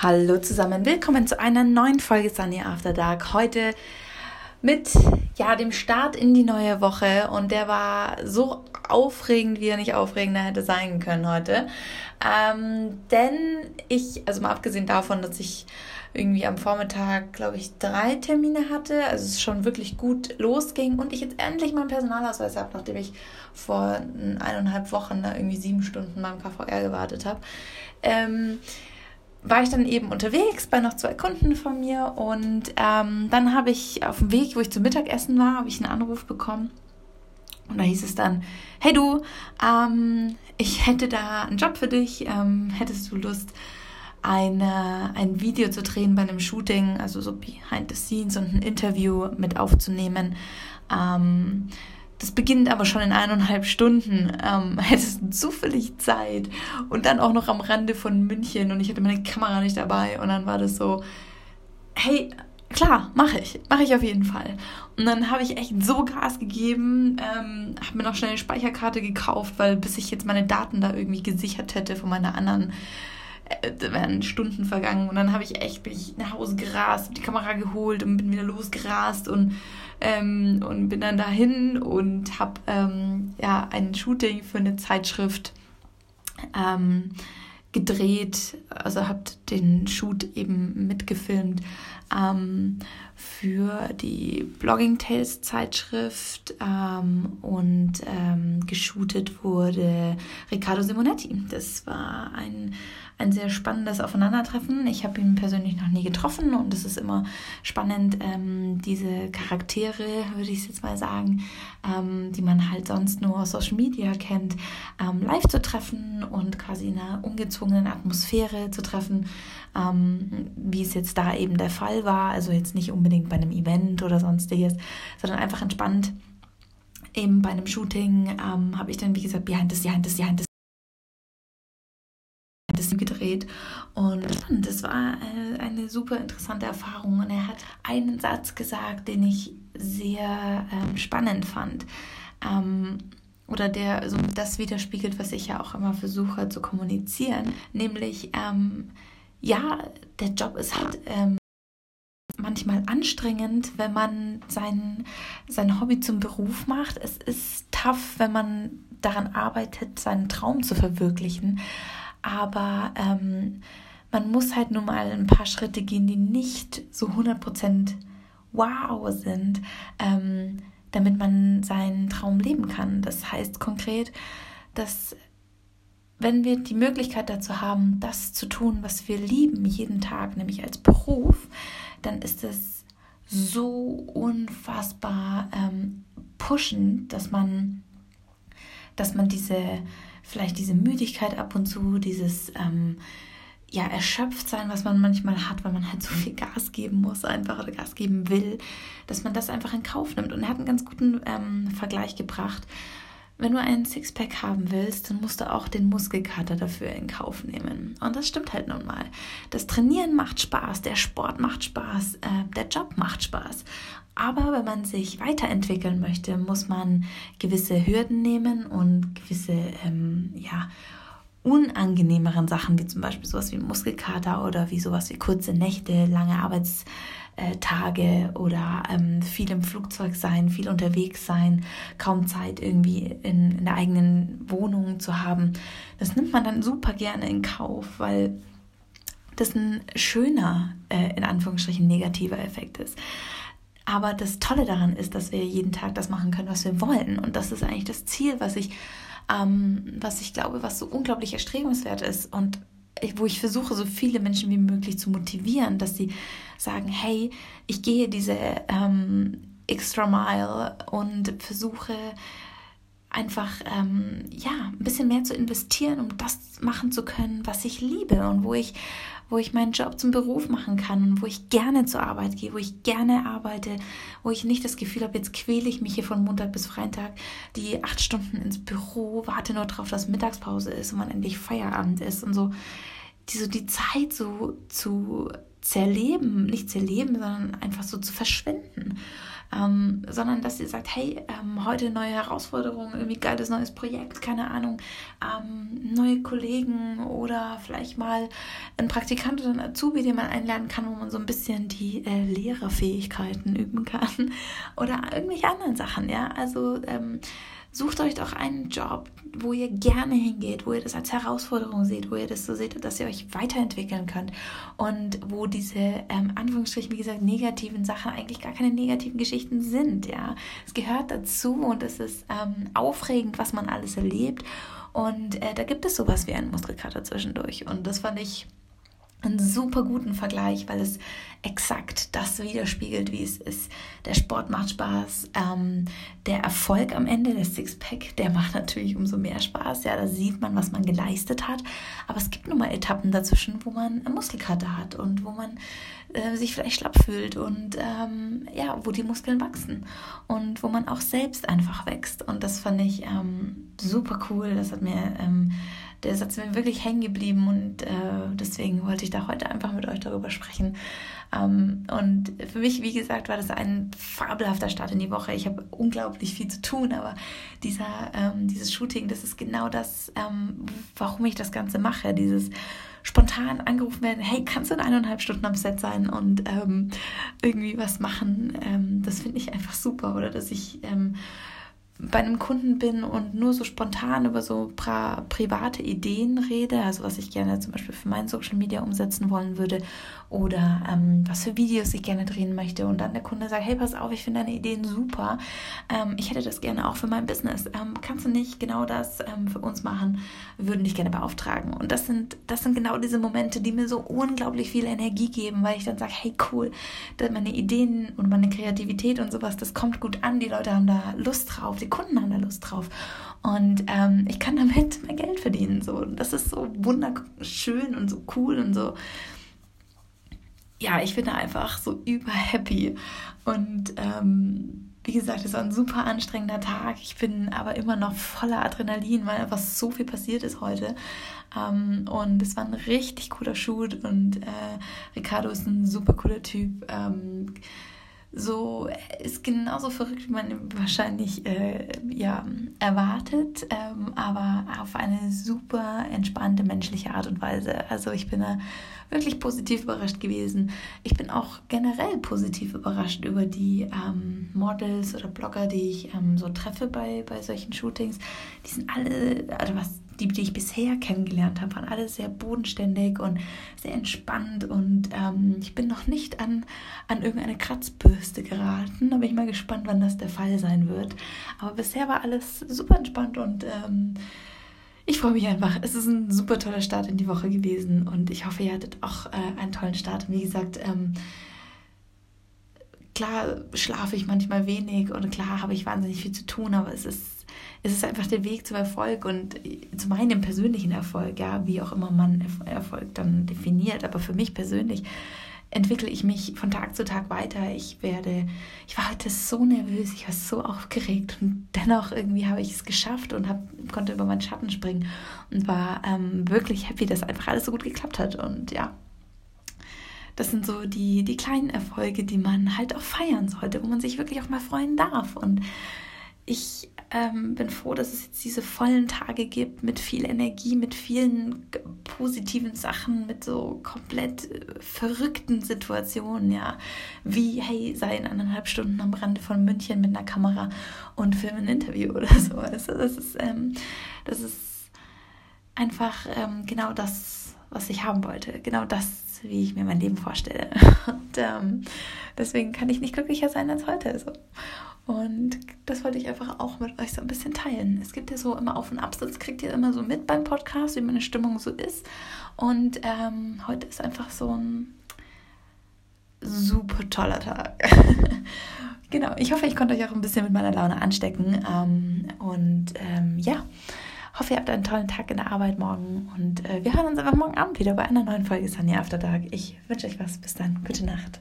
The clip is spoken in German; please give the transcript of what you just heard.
Hallo zusammen, willkommen zu einer neuen Folge Sunny After Dark. Heute mit ja dem Start in die neue Woche und der war so aufregend, wie er nicht aufregender hätte sein können heute. Ähm, denn ich, also mal abgesehen davon, dass ich irgendwie am Vormittag, glaube ich, drei Termine hatte, also es schon wirklich gut losging und ich jetzt endlich meinen Personalausweis habe, nachdem ich vor eineinhalb Wochen da irgendwie sieben Stunden beim KVR gewartet habe. Ähm, war ich dann eben unterwegs bei noch zwei Kunden von mir und ähm, dann habe ich auf dem Weg, wo ich zum Mittagessen war, habe ich einen Anruf bekommen und da hieß es dann, hey du, ähm, ich hätte da einen Job für dich, ähm, hättest du Lust, eine, ein Video zu drehen bei einem Shooting, also so behind the scenes und ein Interview mit aufzunehmen. Ähm, das beginnt aber schon in eineinhalb Stunden. Ähm, hättest zufällig Zeit. Und dann auch noch am Rande von München. Und ich hatte meine Kamera nicht dabei. Und dann war das so, hey, klar, mache ich, mache ich auf jeden Fall. Und dann habe ich echt so Gas gegeben, ähm, habe mir noch schnell eine Speicherkarte gekauft, weil bis ich jetzt meine Daten da irgendwie gesichert hätte von meiner anderen äh, wären Stunden vergangen und dann habe ich echt mich nach Hause gerast, die Kamera geholt und bin wieder losgerast und ähm, und bin dann dahin und habe ähm, ja ein Shooting für eine Zeitschrift ähm, gedreht, also habe den Shoot eben mitgefilmt ähm, für die Blogging Tales Zeitschrift ähm, und ähm, geshootet wurde Riccardo Simonetti. Das war ein ein sehr spannendes Aufeinandertreffen. Ich habe ihn persönlich noch nie getroffen und es ist immer spannend, ähm, diese Charaktere, würde ich jetzt mal sagen, ähm, die man halt sonst nur aus Social Media kennt, ähm, live zu treffen und quasi in einer ungezwungenen Atmosphäre zu treffen, ähm, wie es jetzt da eben der Fall war. Also jetzt nicht unbedingt bei einem Event oder sonstiges, sondern einfach entspannt eben bei einem Shooting ähm, habe ich dann, wie gesagt, Behind the Behind Behind the das gedreht. Und das war äh, eine super interessante Erfahrung. Und er hat einen Satz gesagt, den ich sehr ähm, spannend fand. Ähm, oder der so das widerspiegelt, was ich ja auch immer versuche zu kommunizieren, nämlich ähm, ja, der Job ist halt manchmal anstrengend, wenn man sein, sein Hobby zum Beruf macht. Es ist tough, wenn man daran arbeitet, seinen Traum zu verwirklichen aber ähm, man muss halt nur mal ein paar Schritte gehen, die nicht so 100% wow sind, ähm, damit man seinen Traum leben kann. Das heißt konkret, dass wenn wir die Möglichkeit dazu haben, das zu tun, was wir lieben jeden Tag, nämlich als Beruf, dann ist es so unfassbar ähm, pushend, dass man, dass man diese vielleicht diese Müdigkeit ab und zu, dieses ähm, ja, erschöpft sein, was man manchmal hat, weil man halt so viel Gas geben muss einfach oder Gas geben will, dass man das einfach in Kauf nimmt. Und er hat einen ganz guten ähm, Vergleich gebracht. Wenn du einen Sixpack haben willst, dann musst du auch den Muskelkater dafür in Kauf nehmen. Und das stimmt halt nun mal. Das Trainieren macht Spaß, der Sport macht Spaß, äh, der Job macht Spaß. Aber wenn man sich weiterentwickeln möchte, muss man gewisse Hürden nehmen und gewisse, ähm, ja, unangenehmeren Sachen, wie zum Beispiel sowas wie Muskelkater oder wie sowas wie kurze Nächte, lange Arbeitstage oder ähm, viel im Flugzeug sein, viel unterwegs sein, kaum Zeit irgendwie in, in der eigenen Wohnung zu haben. Das nimmt man dann super gerne in Kauf, weil das ein schöner, äh, in Anführungsstrichen negativer Effekt ist. Aber das Tolle daran ist, dass wir jeden Tag das machen können, was wir wollen. Und das ist eigentlich das Ziel, was ich, ähm, was ich glaube, was so unglaublich erstrebenswert ist und wo ich versuche, so viele Menschen wie möglich zu motivieren, dass sie sagen, hey, ich gehe diese ähm, extra Mile und versuche einfach ähm, ja ein bisschen mehr zu investieren, um das machen zu können, was ich liebe und wo ich wo ich meinen Job zum Beruf machen kann und wo ich gerne zur Arbeit gehe, wo ich gerne arbeite, wo ich nicht das Gefühl habe, jetzt quäle ich mich hier von Montag bis Freitag die acht Stunden ins Büro, warte nur darauf, dass Mittagspause ist und man endlich Feierabend ist und so. Die, so die Zeit so zu zerleben, nicht zerleben, sondern einfach so zu verschwinden ähm, sondern dass ihr sagt, hey, ähm, heute neue Herausforderungen, irgendwie geiles neues Projekt, keine Ahnung, ähm, neue Kollegen oder vielleicht mal ein Praktikant oder ein Azubi, den man einlernen kann, wo man so ein bisschen die äh, Lehrerfähigkeiten üben kann oder irgendwelche anderen Sachen, ja, also ähm, Sucht euch doch einen Job, wo ihr gerne hingeht, wo ihr das als Herausforderung seht, wo ihr das so seht, dass ihr euch weiterentwickeln könnt und wo diese, ähm, Anführungsstrichen, wie gesagt, negativen Sachen eigentlich gar keine negativen Geschichten sind, ja. Es gehört dazu und es ist ähm, aufregend, was man alles erlebt und äh, da gibt es sowas wie einen Muskelkater zwischendurch und das fand ich einen super guten Vergleich, weil es exakt das widerspiegelt, wie es ist. Der Sport macht Spaß, ähm, der Erfolg am Ende, der Sixpack, der macht natürlich umso mehr Spaß. Ja, da sieht man, was man geleistet hat. Aber es gibt nun mal Etappen dazwischen, wo man Muskelkater hat und wo man äh, sich vielleicht schlapp fühlt und ähm, ja, wo die Muskeln wachsen und wo man auch selbst einfach wächst. Und das fand ich ähm, super cool. Das hat mir ähm, der Satz mir wirklich hängen geblieben und äh, deswegen wollte ich da heute einfach mit euch darüber sprechen. Ähm, und für mich, wie gesagt, war das ein fabelhafter Start in die Woche. Ich habe unglaublich viel zu tun, aber dieser, ähm, dieses Shooting, das ist genau das, ähm, warum ich das Ganze mache. Dieses spontan angerufen werden, hey, kannst du in eineinhalb Stunden am Set sein und ähm, irgendwie was machen? Ähm, das finde ich einfach super. Oder dass ich ähm, bei einem Kunden bin und nur so spontan über so private Ideen rede, also was ich gerne zum Beispiel für mein Social Media umsetzen wollen würde oder ähm, was für Videos ich gerne drehen möchte und dann der Kunde sagt, hey, pass auf, ich finde deine Ideen super, ähm, ich hätte das gerne auch für mein Business, ähm, kannst du nicht genau das ähm, für uns machen, würden dich gerne beauftragen. Und das sind, das sind genau diese Momente, die mir so unglaublich viel Energie geben, weil ich dann sage, hey, cool, meine Ideen und meine Kreativität und sowas, das kommt gut an, die Leute haben da Lust drauf, die Kunden haben da Lust drauf und ähm, ich kann damit mehr Geld verdienen, so, das ist so wunderschön und so cool und so ja, ich bin da einfach so überhappy. Und ähm, wie gesagt, es war ein super anstrengender Tag. Ich bin aber immer noch voller Adrenalin, weil einfach so viel passiert ist heute. Ähm, und es war ein richtig cooler Shoot und äh, Ricardo ist ein super cooler Typ. Ähm, so ist genauso verrückt, wie man wahrscheinlich äh, ja, erwartet, ähm, aber auf eine super entspannte menschliche Art und Weise. Also ich bin da wirklich positiv überrascht gewesen. Ich bin auch generell positiv überrascht über die ähm, Models oder Blogger, die ich ähm, so treffe bei, bei solchen Shootings. Die sind alle, also was die, die ich bisher kennengelernt habe, waren alle sehr bodenständig und sehr entspannt. Und ähm, ich bin noch nicht an, an irgendeine Kratzbürste geraten. Da bin ich mal gespannt, wann das der Fall sein wird. Aber bisher war alles super entspannt und ähm, ich freue mich einfach. Es ist ein super toller Start in die Woche gewesen und ich hoffe, ihr hattet auch äh, einen tollen Start. Wie gesagt, ähm, klar schlafe ich manchmal wenig und klar habe ich wahnsinnig viel zu tun, aber es ist es ist einfach der Weg zum Erfolg und zu meinem persönlichen Erfolg, ja, wie auch immer man Erfolg dann definiert. Aber für mich persönlich entwickle ich mich von Tag zu Tag weiter. Ich werde, ich war heute so nervös, ich war so aufgeregt und dennoch irgendwie habe ich es geschafft und hab, konnte über meinen Schatten springen und war ähm, wirklich happy, dass einfach alles so gut geklappt hat. Und ja, das sind so die, die kleinen Erfolge, die man halt auch feiern sollte, wo man sich wirklich auch mal freuen darf. Und ich ähm, bin froh, dass es jetzt diese vollen Tage gibt mit viel Energie, mit vielen positiven Sachen, mit so komplett äh, verrückten Situationen, ja. Wie, hey, sei in eineinhalb Stunden am Rande von München mit einer Kamera und filme ein Interview oder so. Also das ist, ähm, das ist einfach ähm, genau das, was ich haben wollte. Genau das, wie ich mir mein Leben vorstelle. Und ähm, deswegen kann ich nicht glücklicher sein als heute. So. Und das wollte ich einfach auch mit euch so ein bisschen teilen. Es gibt ja so immer Auf- und Abs, das kriegt ihr immer so mit beim Podcast, wie meine Stimmung so ist. Und ähm, heute ist einfach so ein super toller Tag. genau, ich hoffe, ich konnte euch auch ein bisschen mit meiner Laune anstecken. Ähm, und ähm, ja, hoffe, ihr habt einen tollen Tag in der Arbeit morgen. Und äh, wir hören uns einfach morgen Abend wieder bei einer neuen Folge Sunny After Dark. Ich wünsche euch was. Bis dann. Gute Nacht.